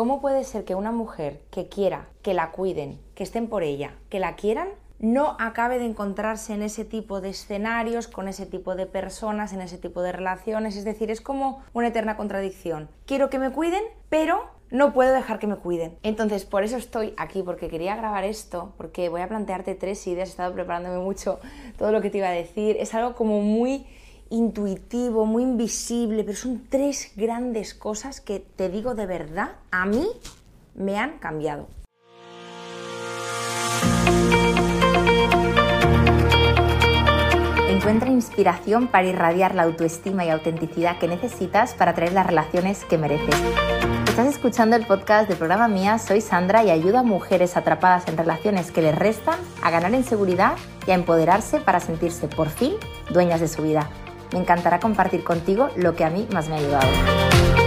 ¿cómo puede ser que una mujer que quiera que la cuiden, que estén por ella, que la quieran, no acabe de encontrarse en ese tipo de escenarios, con ese tipo de personas, en ese tipo de relaciones. Es decir, es como una eterna contradicción. Quiero que me cuiden, pero no puedo dejar que me cuiden. Entonces, por eso estoy aquí, porque quería grabar esto, porque voy a plantearte tres ideas, he estado preparándome mucho todo lo que te iba a decir. Es algo como muy intuitivo, muy invisible, pero son tres grandes cosas que te digo de verdad, a mí me han cambiado. Encuentra inspiración para irradiar la autoestima y autenticidad que necesitas para traer las relaciones que mereces. Estás escuchando el podcast del programa Mía, soy Sandra y ayudo a mujeres atrapadas en relaciones que les restan a ganar en seguridad y a empoderarse para sentirse por fin dueñas de su vida. Me encantará compartir contigo lo que a mí más me ha ayudado.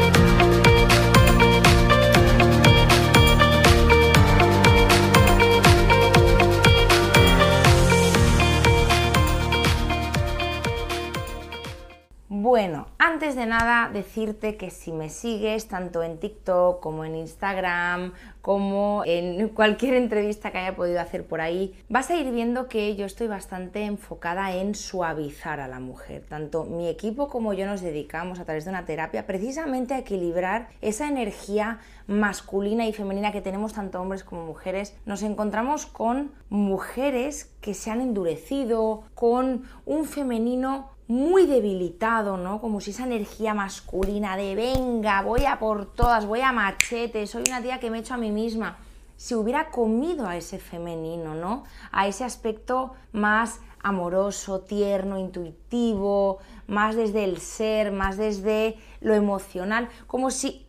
Bueno, antes de nada decirte que si me sigues tanto en TikTok como en Instagram, como en cualquier entrevista que haya podido hacer por ahí, vas a ir viendo que yo estoy bastante enfocada en suavizar a la mujer. Tanto mi equipo como yo nos dedicamos a través de una terapia precisamente a equilibrar esa energía masculina y femenina que tenemos tanto hombres como mujeres. Nos encontramos con mujeres que se han endurecido, con un femenino muy debilitado, ¿no? Como si esa energía masculina de venga, voy a por todas, voy a machete, soy una tía que me echo a mí misma, se hubiera comido a ese femenino, ¿no? A ese aspecto más amoroso, tierno, intuitivo, más desde el ser, más desde lo emocional, como si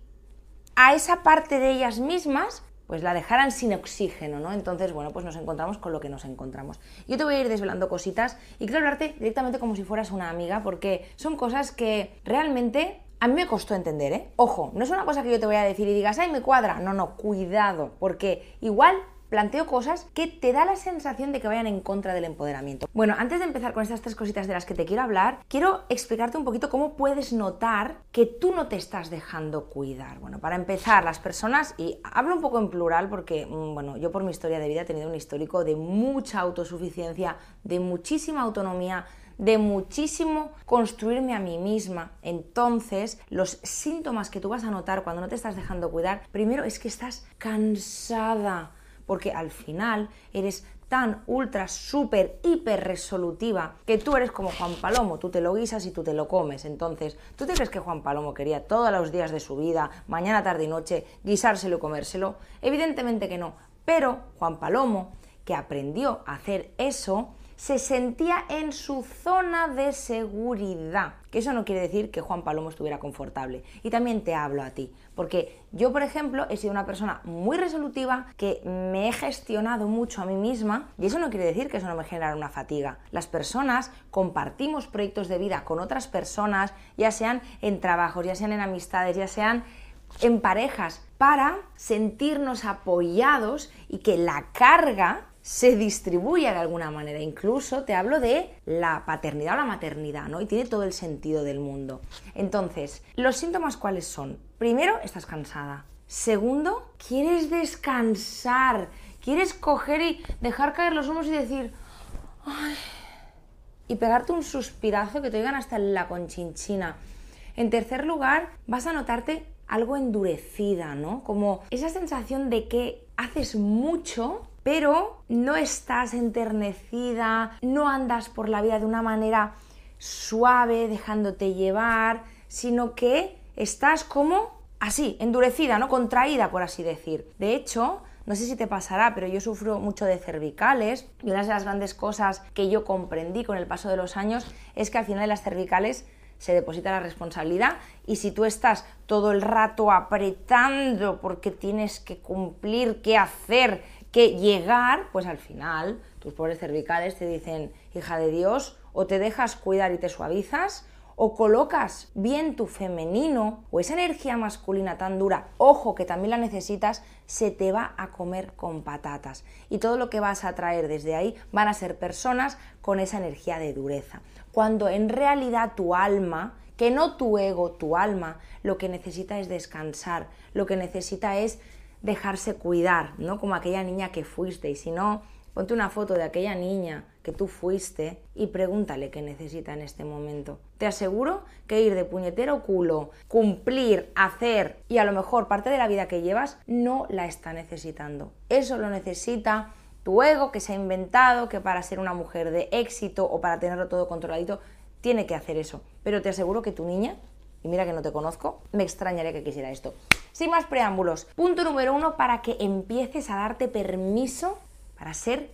a esa parte de ellas mismas pues la dejaran sin oxígeno, ¿no? Entonces, bueno, pues nos encontramos con lo que nos encontramos. Yo te voy a ir desvelando cositas y quiero hablarte directamente como si fueras una amiga, porque son cosas que realmente a mí me costó entender, ¿eh? Ojo, no es una cosa que yo te voy a decir y digas, ay, me cuadra. No, no, cuidado, porque igual planteo cosas que te da la sensación de que vayan en contra del empoderamiento. Bueno, antes de empezar con estas tres cositas de las que te quiero hablar, quiero explicarte un poquito cómo puedes notar que tú no te estás dejando cuidar. Bueno, para empezar, las personas, y hablo un poco en plural porque, mm, bueno, yo por mi historia de vida he tenido un histórico de mucha autosuficiencia, de muchísima autonomía, de muchísimo construirme a mí misma. Entonces, los síntomas que tú vas a notar cuando no te estás dejando cuidar, primero es que estás cansada porque al final eres tan ultra, súper, hiper resolutiva que tú eres como Juan Palomo, tú te lo guisas y tú te lo comes. Entonces, ¿tú te crees que Juan Palomo quería todos los días de su vida, mañana, tarde y noche, guisárselo y comérselo? Evidentemente que no. Pero Juan Palomo, que aprendió a hacer eso, se sentía en su zona de seguridad. Que eso no quiere decir que Juan Palomo estuviera confortable. Y también te hablo a ti, porque yo, por ejemplo, he sido una persona muy resolutiva, que me he gestionado mucho a mí misma, y eso no quiere decir que eso no me genere una fatiga. Las personas compartimos proyectos de vida con otras personas, ya sean en trabajos, ya sean en amistades, ya sean en parejas, para sentirnos apoyados y que la carga se distribuye de alguna manera. Incluso te hablo de la paternidad o la maternidad, ¿no? Y tiene todo el sentido del mundo. Entonces, ¿los síntomas cuáles son? Primero, estás cansada. Segundo, quieres descansar. Quieres coger y dejar caer los hombros y decir, Ay", y pegarte un suspirazo que te oigan hasta la conchinchina. En tercer lugar, vas a notarte algo endurecida, ¿no? Como esa sensación de que haces mucho pero no estás enternecida, no andas por la vida de una manera suave, dejándote llevar, sino que estás como así, endurecida, ¿no? Contraída, por así decir. De hecho, no sé si te pasará, pero yo sufro mucho de cervicales y una de las grandes cosas que yo comprendí con el paso de los años es que al final de las cervicales se deposita la responsabilidad y si tú estás todo el rato apretando porque tienes que cumplir, qué hacer, que llegar, pues al final tus pobres cervicales te dicen, hija de Dios, o te dejas cuidar y te suavizas, o colocas bien tu femenino o esa energía masculina tan dura, ojo que también la necesitas, se te va a comer con patatas. Y todo lo que vas a traer desde ahí van a ser personas con esa energía de dureza. Cuando en realidad tu alma que no tu ego, tu alma, lo que necesita es descansar, lo que necesita es dejarse cuidar, ¿no? Como aquella niña que fuiste. Y si no, ponte una foto de aquella niña que tú fuiste y pregúntale qué necesita en este momento. Te aseguro que ir de puñetero culo, cumplir, hacer y a lo mejor parte de la vida que llevas no la está necesitando. Eso lo necesita tu ego que se ha inventado que para ser una mujer de éxito o para tenerlo todo controladito tiene que hacer eso. Pero te aseguro que tu niña, y mira que no te conozco, me extrañaría que quisiera esto. Sin más preámbulos, punto número uno para que empieces a darte permiso para ser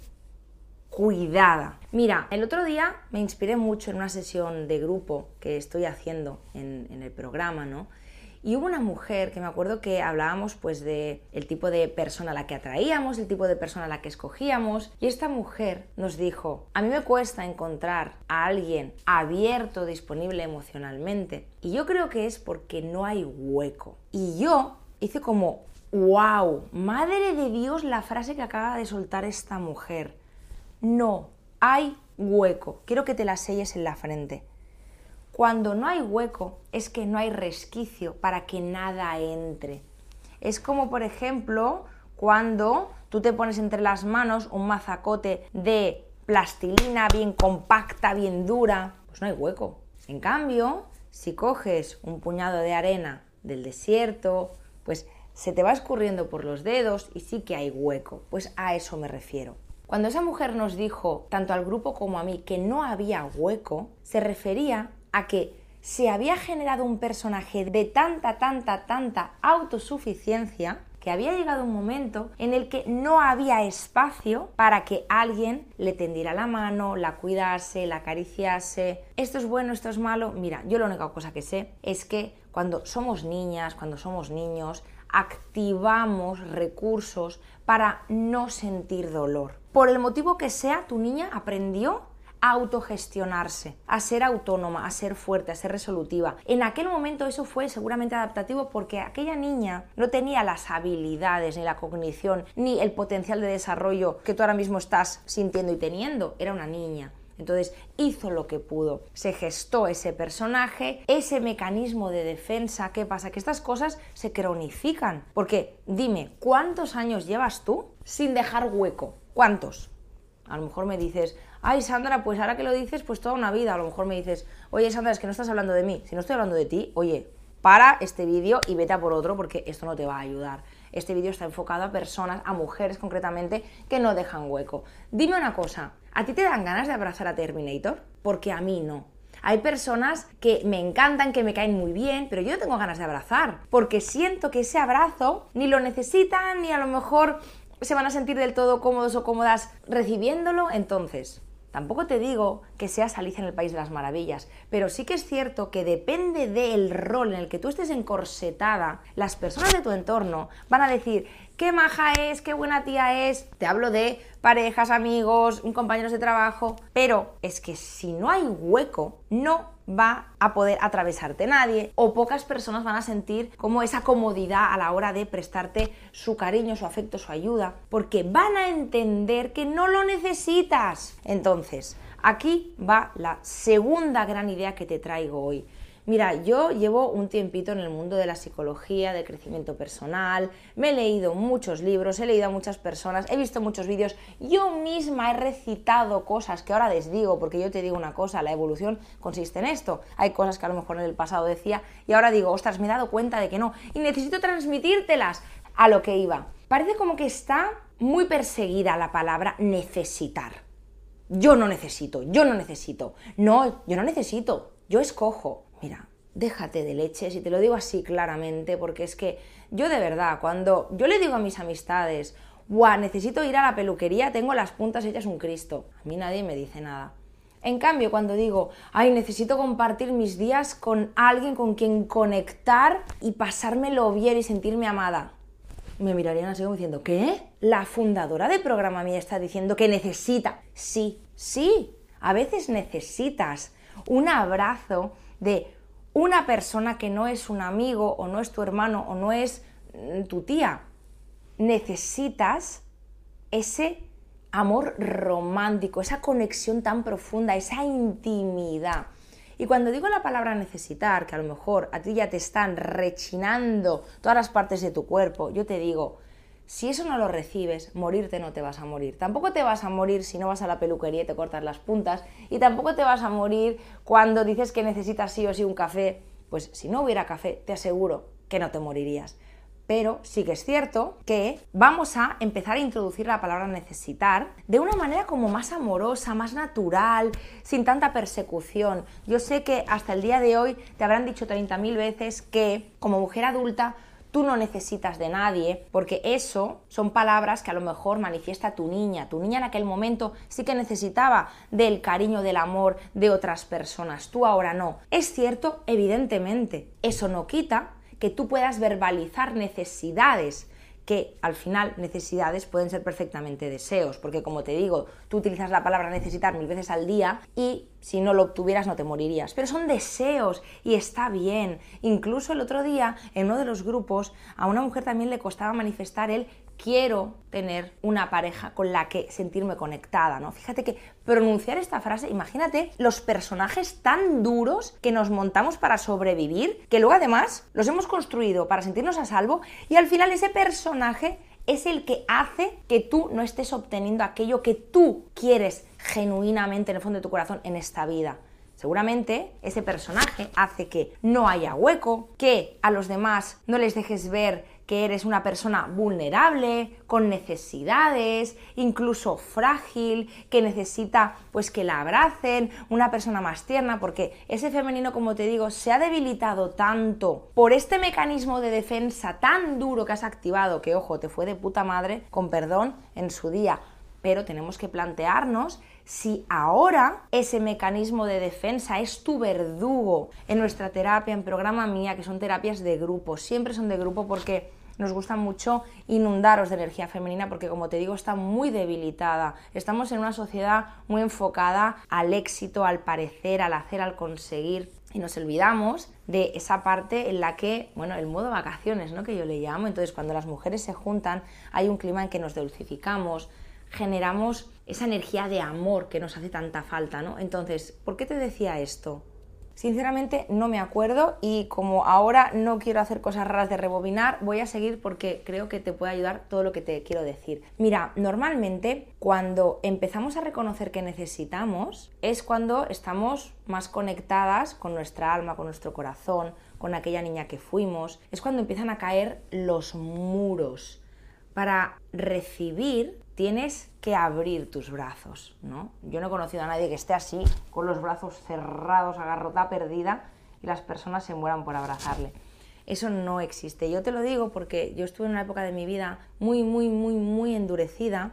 cuidada. Mira, el otro día me inspiré mucho en una sesión de grupo que estoy haciendo en, en el programa, ¿no? Y hubo una mujer que me acuerdo que hablábamos pues de el tipo de persona a la que atraíamos, el tipo de persona a la que escogíamos. Y esta mujer nos dijo, a mí me cuesta encontrar a alguien abierto, disponible emocionalmente. Y yo creo que es porque no hay hueco. Y yo hice como, wow, madre de Dios la frase que acaba de soltar esta mujer. No hay hueco. Quiero que te la selles en la frente. Cuando no hay hueco es que no hay resquicio para que nada entre. Es como, por ejemplo, cuando tú te pones entre las manos un mazacote de plastilina bien compacta, bien dura, pues no hay hueco. En cambio, si coges un puñado de arena del desierto, pues se te va escurriendo por los dedos y sí que hay hueco. Pues a eso me refiero. Cuando esa mujer nos dijo, tanto al grupo como a mí, que no había hueco, se refería a que se había generado un personaje de tanta, tanta, tanta autosuficiencia que había llegado un momento en el que no había espacio para que alguien le tendiera la mano, la cuidase, la acariciase. Esto es bueno, esto es malo. Mira, yo la única cosa que sé es que cuando somos niñas, cuando somos niños, activamos recursos para no sentir dolor. Por el motivo que sea, tu niña aprendió autogestionarse, a ser autónoma, a ser fuerte, a ser resolutiva. En aquel momento eso fue seguramente adaptativo porque aquella niña no tenía las habilidades, ni la cognición, ni el potencial de desarrollo que tú ahora mismo estás sintiendo y teniendo. Era una niña. Entonces hizo lo que pudo, se gestó ese personaje, ese mecanismo de defensa. ¿Qué pasa? Que estas cosas se cronifican. Porque dime, ¿cuántos años llevas tú sin dejar hueco? ¿Cuántos? A lo mejor me dices, ay Sandra, pues ahora que lo dices, pues toda una vida. A lo mejor me dices, oye Sandra, es que no estás hablando de mí. Si no estoy hablando de ti, oye, para este vídeo y vete a por otro porque esto no te va a ayudar. Este vídeo está enfocado a personas, a mujeres concretamente, que no dejan hueco. Dime una cosa, ¿a ti te dan ganas de abrazar a Terminator? Porque a mí no. Hay personas que me encantan, que me caen muy bien, pero yo no tengo ganas de abrazar, porque siento que ese abrazo ni lo necesitan, ni a lo mejor se van a sentir del todo cómodos o cómodas recibiéndolo, entonces Tampoco te digo que seas Alicia en el País de las Maravillas, pero sí que es cierto que depende del rol en el que tú estés encorsetada, las personas de tu entorno van a decir qué maja es, qué buena tía es. Te hablo de parejas, amigos, compañeros de trabajo, pero es que si no hay hueco, no va a poder atravesarte nadie o pocas personas van a sentir como esa comodidad a la hora de prestarte su cariño, su afecto, su ayuda, porque van a entender que no lo necesitas. Entonces, aquí va la segunda gran idea que te traigo hoy. Mira, yo llevo un tiempito en el mundo de la psicología, del crecimiento personal, me he leído muchos libros, he leído a muchas personas, he visto muchos vídeos, yo misma he recitado cosas que ahora les digo, porque yo te digo una cosa, la evolución consiste en esto. Hay cosas que a lo mejor en el pasado decía y ahora digo, ostras, me he dado cuenta de que no, y necesito transmitírtelas a lo que iba. Parece como que está muy perseguida la palabra necesitar. Yo no necesito, yo no necesito. No, yo no necesito, yo escojo mira, déjate de leches y te lo digo así claramente porque es que yo de verdad, cuando yo le digo a mis amistades, guau, necesito ir a la peluquería, tengo las puntas hechas un Cristo, a mí nadie me dice nada. En cambio, cuando digo, ay, necesito compartir mis días con alguien con quien conectar y pasármelo bien y sentirme amada, me mirarían así como diciendo, ¿qué? La fundadora de programa mía está diciendo que necesita. Sí, sí, a veces necesitas un abrazo de una persona que no es un amigo o no es tu hermano o no es mm, tu tía. Necesitas ese amor romántico, esa conexión tan profunda, esa intimidad. Y cuando digo la palabra necesitar, que a lo mejor a ti ya te están rechinando todas las partes de tu cuerpo, yo te digo, si eso no lo recibes, morirte no te vas a morir. Tampoco te vas a morir si no vas a la peluquería y te cortas las puntas. Y tampoco te vas a morir cuando dices que necesitas sí o sí un café. Pues si no hubiera café, te aseguro que no te morirías. Pero sí que es cierto que vamos a empezar a introducir la palabra necesitar de una manera como más amorosa, más natural, sin tanta persecución. Yo sé que hasta el día de hoy te habrán dicho 30.000 veces que como mujer adulta tú no necesitas de nadie, porque eso son palabras que a lo mejor manifiesta tu niña. Tu niña en aquel momento sí que necesitaba del cariño, del amor de otras personas, tú ahora no. Es cierto, evidentemente, eso no quita que tú puedas verbalizar necesidades que al final necesidades pueden ser perfectamente deseos, porque como te digo, tú utilizas la palabra necesitar mil veces al día y si no lo obtuvieras no te morirías, pero son deseos y está bien. Incluso el otro día en uno de los grupos a una mujer también le costaba manifestar el quiero tener una pareja con la que sentirme conectada, ¿no? Fíjate que pronunciar esta frase, imagínate los personajes tan duros que nos montamos para sobrevivir, que luego además los hemos construido para sentirnos a salvo y al final ese personaje es el que hace que tú no estés obteniendo aquello que tú quieres genuinamente en el fondo de tu corazón en esta vida. Seguramente ese personaje hace que no haya hueco, que a los demás no les dejes ver que eres una persona vulnerable, con necesidades, incluso frágil, que necesita pues que la abracen, una persona más tierna, porque ese femenino, como te digo, se ha debilitado tanto por este mecanismo de defensa tan duro que has activado, que ojo, te fue de puta madre, con perdón, en su día. Pero tenemos que plantearnos si ahora ese mecanismo de defensa es tu verdugo en nuestra terapia, en programa mía, que son terapias de grupo, siempre son de grupo porque nos gusta mucho inundaros de energía femenina porque como te digo está muy debilitada. Estamos en una sociedad muy enfocada al éxito, al parecer, al hacer, al conseguir y nos olvidamos de esa parte en la que, bueno, el modo vacaciones, ¿no? Que yo le llamo. Entonces, cuando las mujeres se juntan, hay un clima en que nos dulcificamos, generamos esa energía de amor que nos hace tanta falta, ¿no? Entonces, ¿por qué te decía esto? Sinceramente no me acuerdo y como ahora no quiero hacer cosas raras de rebobinar, voy a seguir porque creo que te puede ayudar todo lo que te quiero decir. Mira, normalmente cuando empezamos a reconocer que necesitamos es cuando estamos más conectadas con nuestra alma, con nuestro corazón, con aquella niña que fuimos. Es cuando empiezan a caer los muros para recibir tienes que abrir tus brazos, ¿no? Yo no he conocido a nadie que esté así, con los brazos cerrados, agarrota perdida, y las personas se mueran por abrazarle. Eso no existe. Yo te lo digo porque yo estuve en una época de mi vida muy, muy, muy, muy endurecida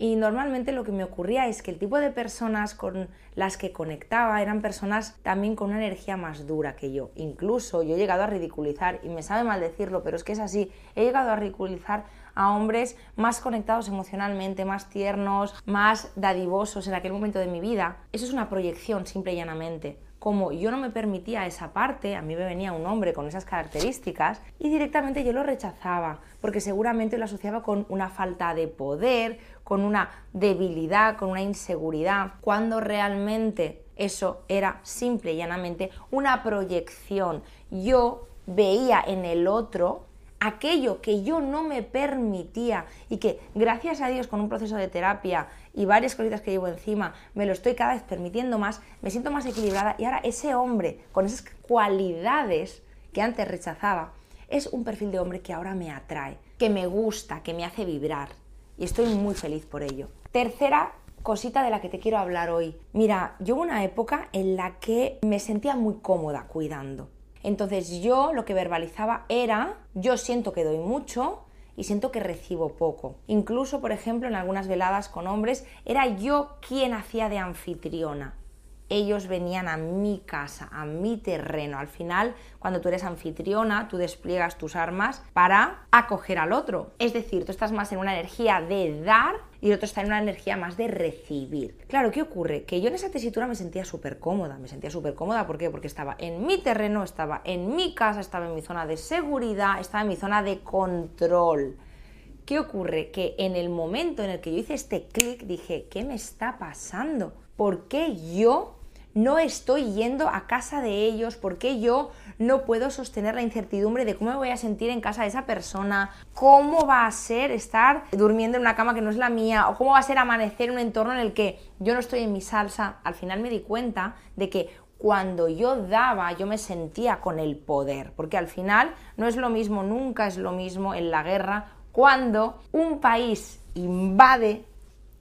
y normalmente lo que me ocurría es que el tipo de personas con las que conectaba eran personas también con una energía más dura que yo. Incluso yo he llegado a ridiculizar, y me sabe mal decirlo, pero es que es así, he llegado a ridiculizar a hombres más conectados emocionalmente, más tiernos, más dadivosos en aquel momento de mi vida. Eso es una proyección, simple y llanamente como yo no me permitía esa parte, a mí me venía un hombre con esas características y directamente yo lo rechazaba, porque seguramente lo asociaba con una falta de poder, con una debilidad, con una inseguridad, cuando realmente eso era simple y llanamente una proyección. Yo veía en el otro aquello que yo no me permitía y que gracias a Dios con un proceso de terapia y varias cositas que llevo encima me lo estoy cada vez permitiendo más, me siento más equilibrada y ahora ese hombre con esas cualidades que antes rechazaba es un perfil de hombre que ahora me atrae, que me gusta, que me hace vibrar y estoy muy feliz por ello. Tercera cosita de la que te quiero hablar hoy. Mira, yo hubo una época en la que me sentía muy cómoda cuidando entonces yo lo que verbalizaba era, yo siento que doy mucho y siento que recibo poco. Incluso, por ejemplo, en algunas veladas con hombres, era yo quien hacía de anfitriona ellos venían a mi casa, a mi terreno. Al final, cuando tú eres anfitriona, tú despliegas tus armas para acoger al otro. Es decir, tú estás más en una energía de dar y el otro está en una energía más de recibir. Claro, ¿qué ocurre? Que yo en esa tesitura me sentía súper cómoda. Me sentía súper cómoda, ¿por qué? Porque estaba en mi terreno, estaba en mi casa, estaba en mi zona de seguridad, estaba en mi zona de control. ¿Qué ocurre? Que en el momento en el que yo hice este clic dije, ¿qué me está pasando? ¿Por qué yo no estoy yendo a casa de ellos? ¿Por qué yo no puedo sostener la incertidumbre de cómo me voy a sentir en casa de esa persona? ¿Cómo va a ser estar durmiendo en una cama que no es la mía? ¿O cómo va a ser amanecer en un entorno en el que yo no estoy en mi salsa? Al final me di cuenta de que cuando yo daba, yo me sentía con el poder, porque al final no es lo mismo, nunca es lo mismo en la guerra cuando un país invade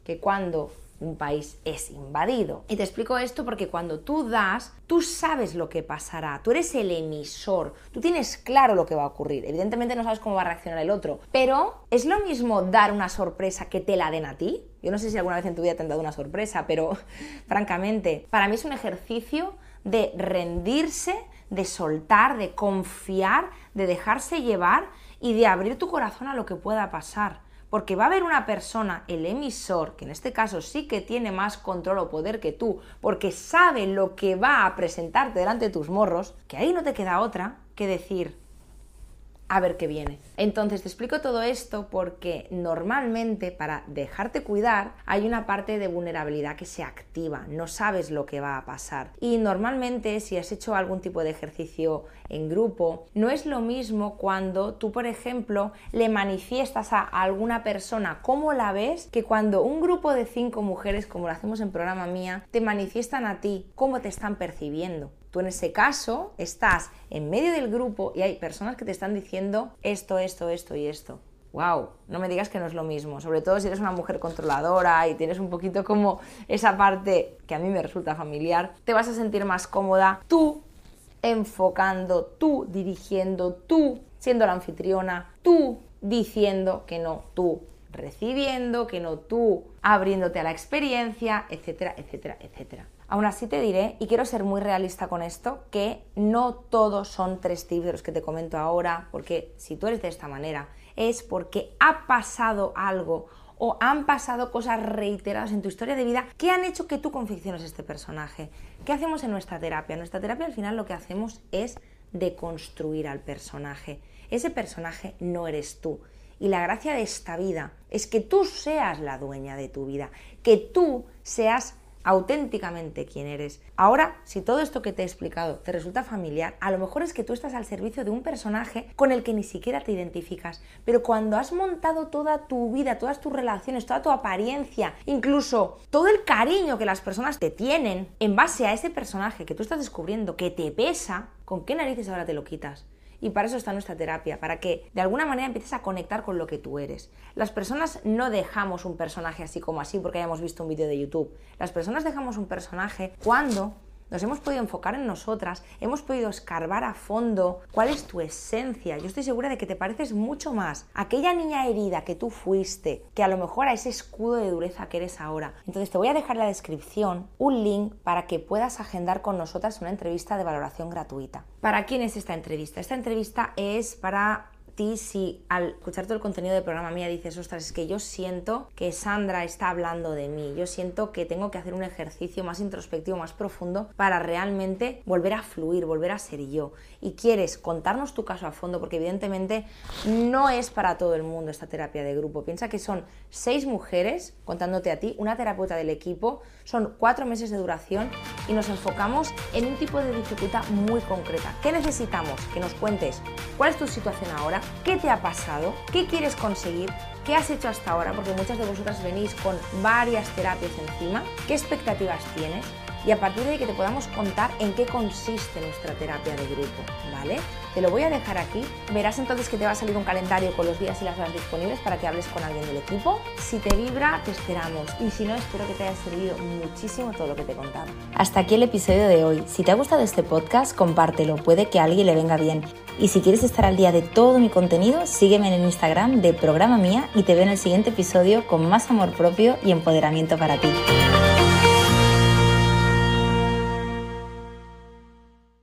que cuando un país es invadido. Y te explico esto porque cuando tú das, tú sabes lo que pasará, tú eres el emisor, tú tienes claro lo que va a ocurrir. Evidentemente no sabes cómo va a reaccionar el otro, pero es lo mismo dar una sorpresa que te la den a ti. Yo no sé si alguna vez en tu vida te han dado una sorpresa, pero francamente, para mí es un ejercicio de rendirse, de soltar, de confiar, de dejarse llevar y de abrir tu corazón a lo que pueda pasar. Porque va a haber una persona, el emisor, que en este caso sí que tiene más control o poder que tú, porque sabe lo que va a presentarte delante de tus morros, que ahí no te queda otra que decir, a ver qué viene. Entonces te explico todo esto porque normalmente para dejarte cuidar hay una parte de vulnerabilidad que se activa, no sabes lo que va a pasar. Y normalmente si has hecho algún tipo de ejercicio en grupo, no es lo mismo cuando tú, por ejemplo, le manifiestas a alguna persona cómo la ves que cuando un grupo de cinco mujeres, como lo hacemos en programa mía, te manifiestan a ti cómo te están percibiendo. En ese caso estás en medio del grupo y hay personas que te están diciendo esto, esto, esto y esto. Wow, no me digas que no es lo mismo, sobre todo si eres una mujer controladora y tienes un poquito como esa parte que a mí me resulta familiar, te vas a sentir más cómoda tú enfocando, tú dirigiendo, tú siendo la anfitriona, tú diciendo que no, tú recibiendo, que no tú abriéndote a la experiencia, etcétera, etcétera, etcétera. Aún así te diré, y quiero ser muy realista con esto, que no todos son tres tips de los que te comento ahora, porque si tú eres de esta manera, es porque ha pasado algo o han pasado cosas reiteradas en tu historia de vida que han hecho que tú confecciones este personaje. ¿Qué hacemos en nuestra terapia? En nuestra terapia al final lo que hacemos es deconstruir al personaje. Ese personaje no eres tú. Y la gracia de esta vida es que tú seas la dueña de tu vida, que tú seas auténticamente quién eres. Ahora, si todo esto que te he explicado te resulta familiar, a lo mejor es que tú estás al servicio de un personaje con el que ni siquiera te identificas, pero cuando has montado toda tu vida, todas tus relaciones, toda tu apariencia, incluso todo el cariño que las personas te tienen en base a ese personaje que tú estás descubriendo, que te pesa, ¿con qué narices ahora te lo quitas? Y para eso está nuestra terapia, para que de alguna manera empieces a conectar con lo que tú eres. Las personas no dejamos un personaje así como así porque hayamos visto un vídeo de YouTube. Las personas dejamos un personaje cuando nos hemos podido enfocar en nosotras, hemos podido escarbar a fondo cuál es tu esencia. Yo estoy segura de que te pareces mucho más a aquella niña herida que tú fuiste, que a lo mejor a ese escudo de dureza que eres ahora. Entonces te voy a dejar en la descripción un link para que puedas agendar con nosotras una entrevista de valoración gratuita. ¿Para quién es esta entrevista? Esta entrevista es para si al escuchar todo el contenido del programa mía dices, ostras, es que yo siento que Sandra está hablando de mí, yo siento que tengo que hacer un ejercicio más introspectivo, más profundo para realmente volver a fluir, volver a ser yo. Y quieres contarnos tu caso a fondo, porque evidentemente no es para todo el mundo esta terapia de grupo. Piensa que son seis mujeres contándote a ti, una terapeuta del equipo, son cuatro meses de duración y nos enfocamos en un tipo de dificultad muy concreta. ¿Qué necesitamos? Que nos cuentes cuál es tu situación ahora, qué te ha pasado, qué quieres conseguir, qué has hecho hasta ahora, porque muchas de vosotras venís con varias terapias encima, qué expectativas tienes y a partir de ahí que te podamos contar en qué consiste nuestra terapia de grupo, ¿vale? Te lo voy a dejar aquí. Verás entonces que te va a salir un calendario con los días y las horas disponibles para que hables con alguien del equipo. Si te vibra, te esperamos. Y si no, espero que te haya servido muchísimo todo lo que te he contado. Hasta aquí el episodio de hoy. Si te ha gustado este podcast, compártelo. Puede que a alguien le venga bien. Y si quieres estar al día de todo mi contenido, sígueme en el Instagram de Programa Mía y te veo en el siguiente episodio con más amor propio y empoderamiento para ti.